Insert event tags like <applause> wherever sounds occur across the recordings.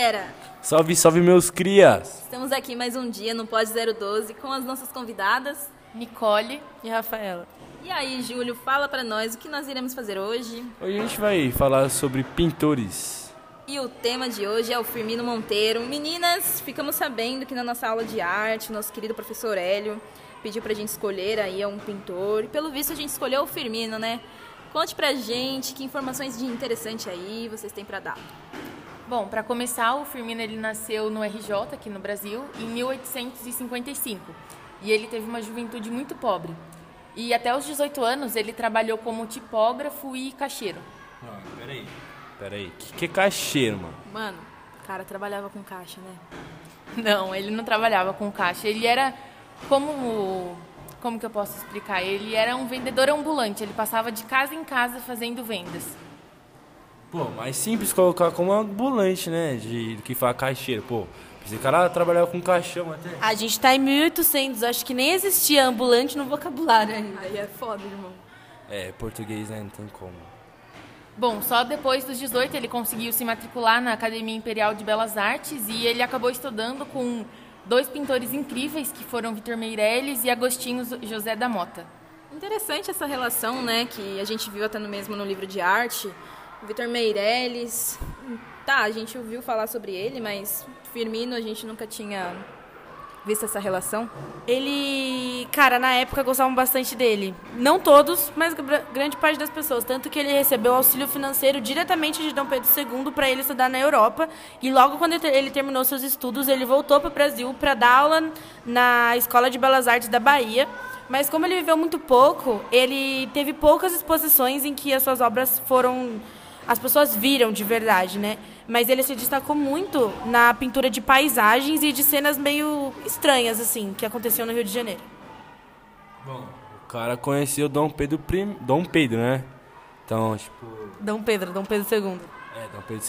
galera! Salve, salve, meus crias! Estamos aqui mais um dia no Pod 012 com as nossas convidadas, Nicole e Rafaela. E aí, Júlio, fala pra nós o que nós iremos fazer hoje. Hoje a gente vai falar sobre pintores. E o tema de hoje é o Firmino Monteiro. Meninas, ficamos sabendo que na nossa aula de arte, nosso querido professor Hélio pediu pra gente escolher aí um pintor. E pelo visto a gente escolheu o Firmino, né? Conte pra gente que informações de interessante aí vocês têm para dar. Bom, para começar, o Firmino ele nasceu no RJ aqui no Brasil em 1855 e ele teve uma juventude muito pobre. E até os 18 anos ele trabalhou como tipógrafo e caixeiro. Ah, peraí. Peraí, o que, que é caixeiro, mano? Mano, o cara trabalhava com caixa, né? <laughs> Não, ele não trabalhava com caixa. Ele era como como que eu posso explicar? Ele era um vendedor ambulante, ele passava de casa em casa fazendo vendas. Pô, mais simples colocar como ambulante, né? De, do que falar caixeiro. Pô, esse cara trabalhava com caixão até. A gente tá em 1800, acho que nem existia ambulante no vocabulário ainda. Aí é foda, irmão. É, português, né? Não tem como. Bom, só depois dos 18 ele conseguiu se matricular na Academia Imperial de Belas Artes e ele acabou estudando com dois pintores incríveis que foram Vitor Meirelles e Agostinho José da Mota. Interessante essa relação, né, que a gente viu até no mesmo no livro de arte. Vitor Meirelles, tá, a gente ouviu falar sobre ele, mas Firmino a gente nunca tinha visto essa relação? Ele, cara, na época gostavam bastante dele. Não todos, mas grande parte das pessoas. Tanto que ele recebeu auxílio financeiro diretamente de Dom Pedro II para ele estudar na Europa. E logo quando ele terminou seus estudos, ele voltou para o Brasil para dar aula na Escola de Belas Artes da Bahia. Mas como ele viveu muito pouco, ele teve poucas exposições em que as suas obras foram as pessoas viram de verdade, né? Mas ele se destacou muito na pintura de paisagens e de cenas meio estranhas, assim, que aconteciam no Rio de Janeiro. Bom, o cara conheceu Dom Pedro Prim... Dom Pedro, né? Então, tipo. Dom Pedro, Dom Pedro II. É, Dom Pedro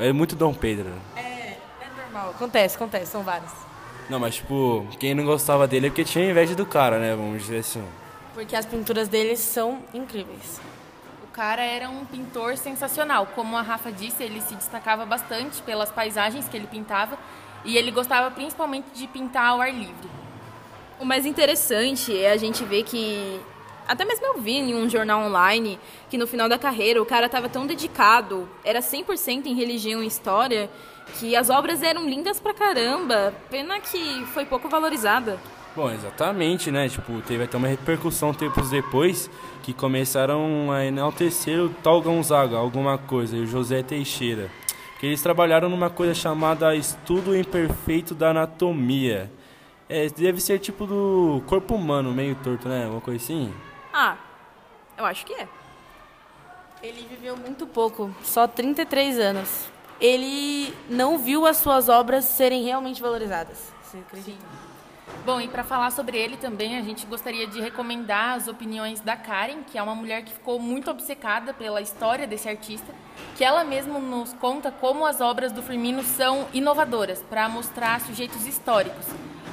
II. É muito Dom Pedro. É, é normal. Acontece, acontece, são vários. Não, mas tipo, quem não gostava dele é porque tinha inveja do cara, né? Vamos dizer assim. Porque as pinturas dele são incríveis cara era um pintor sensacional. Como a Rafa disse, ele se destacava bastante pelas paisagens que ele pintava e ele gostava principalmente de pintar ao ar livre. O mais interessante é a gente ver que até mesmo eu vi em um jornal online que no final da carreira o cara estava tão dedicado, era 100% em religião e história, que as obras eram lindas pra caramba. Pena que foi pouco valorizada. Bom, exatamente, né? Tipo, teve até uma repercussão tempos depois que começaram a enaltecer o tal Gonzaga, alguma coisa, e o José Teixeira. Que eles trabalharam numa coisa chamada Estudo Imperfeito da Anatomia. É, deve ser tipo do corpo humano, meio torto, né? Uma coisa assim. Ah, eu acho que é. Ele viveu muito pouco, só 33 anos. Ele não viu as suas obras serem realmente valorizadas. Você acredita? Sim. Bom, e para falar sobre ele também, a gente gostaria de recomendar as opiniões da Karen, que é uma mulher que ficou muito obcecada pela história desse artista, que ela mesma nos conta como as obras do Firmino são inovadoras para mostrar sujeitos históricos,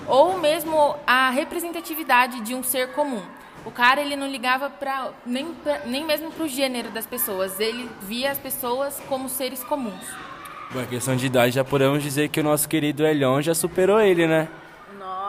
ou mesmo a representatividade de um ser comum. O cara ele não ligava para nem, pra, nem mesmo para o gênero das pessoas, ele via as pessoas como seres comuns. Bom, a questão de idade já podemos dizer que o nosso querido Elion já superou ele, né?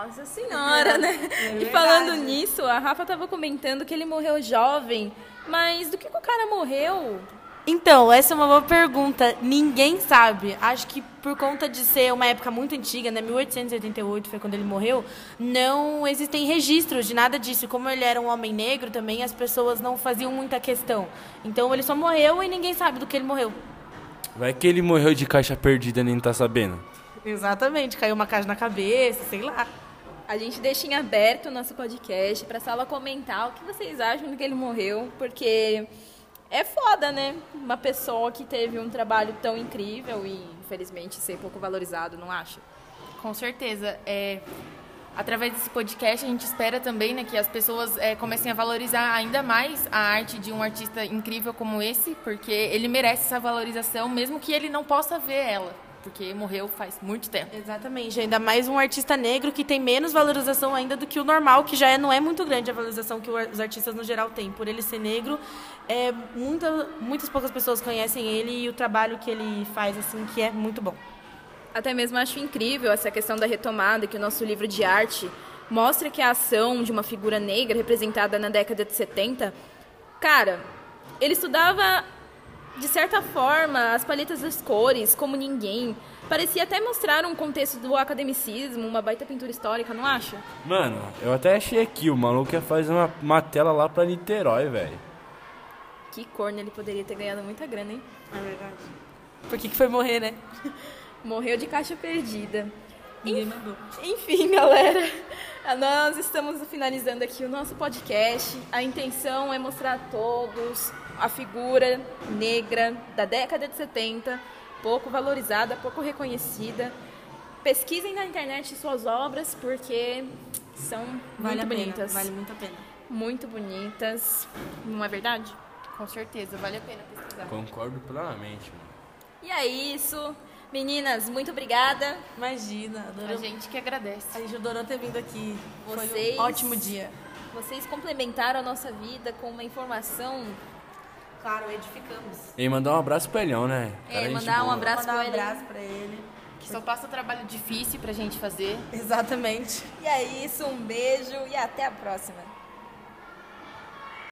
Nossa senhora, né? É e falando nisso, a Rafa estava comentando que ele morreu jovem, mas do que, que o cara morreu? Então, essa é uma boa pergunta. Ninguém sabe. Acho que por conta de ser uma época muito antiga, né? 1888 foi quando ele morreu, não existem registros de nada disso. Como ele era um homem negro também, as pessoas não faziam muita questão. Então ele só morreu e ninguém sabe do que ele morreu. Vai que ele morreu de caixa perdida e nem tá sabendo. Exatamente, caiu uma caixa na cabeça, sei lá. A gente deixa em aberto o nosso podcast para a sala comentar o que vocês acham do que ele morreu, porque é foda, né? Uma pessoa que teve um trabalho tão incrível e, infelizmente, ser pouco valorizado, não acha? Com certeza. É, através desse podcast, a gente espera também né, que as pessoas é, comecem a valorizar ainda mais a arte de um artista incrível como esse, porque ele merece essa valorização, mesmo que ele não possa ver ela. Porque morreu faz muito tempo. Exatamente, ainda mais um artista negro que tem menos valorização ainda do que o normal, que já é, não é muito grande a valorização que os artistas no geral têm. Por ele ser negro, é, muita, muitas poucas pessoas conhecem ele e o trabalho que ele faz, assim, que é muito bom. Até mesmo acho incrível essa questão da retomada que o nosso livro de arte mostra que a ação de uma figura negra representada na década de 70, cara, ele estudava de certa forma as paletas das cores como ninguém. Parecia até mostrar um contexto do academicismo, uma baita pintura histórica, não acha? Mano, eu até achei aqui, o maluco ia fazer uma, uma tela lá pra Niterói, velho. Que corno, ele poderia ter ganhado muita grana, hein? É verdade. Por que, que foi morrer, né? <laughs> Morreu de caixa perdida. Ninguém mandou. Enfim, <laughs> galera, nós estamos finalizando aqui o nosso podcast. A intenção é mostrar a todos a figura negra da década de 70, pouco valorizada, pouco reconhecida. Pesquisem na internet suas obras porque são Vale muito a pena, bonitas. vale muito a pena. Muito bonitas. Não é verdade? Com certeza, vale a pena pesquisar. Concordo plenamente, mano. E é isso. Meninas, muito obrigada. Imagina, A adorou. gente que agradece. A gente adorou ter vindo aqui. Foi Vocês- um ótimo dia. Vocês complementaram a nossa vida com uma informação. Claro, edificamos. E mandar um abraço pro Elhão, né? É, Cara, gente mandar um abraço Mandar um abraço pra ele. Que só passa trabalho difícil pra gente fazer. Exatamente. E é isso, um beijo e até a próxima.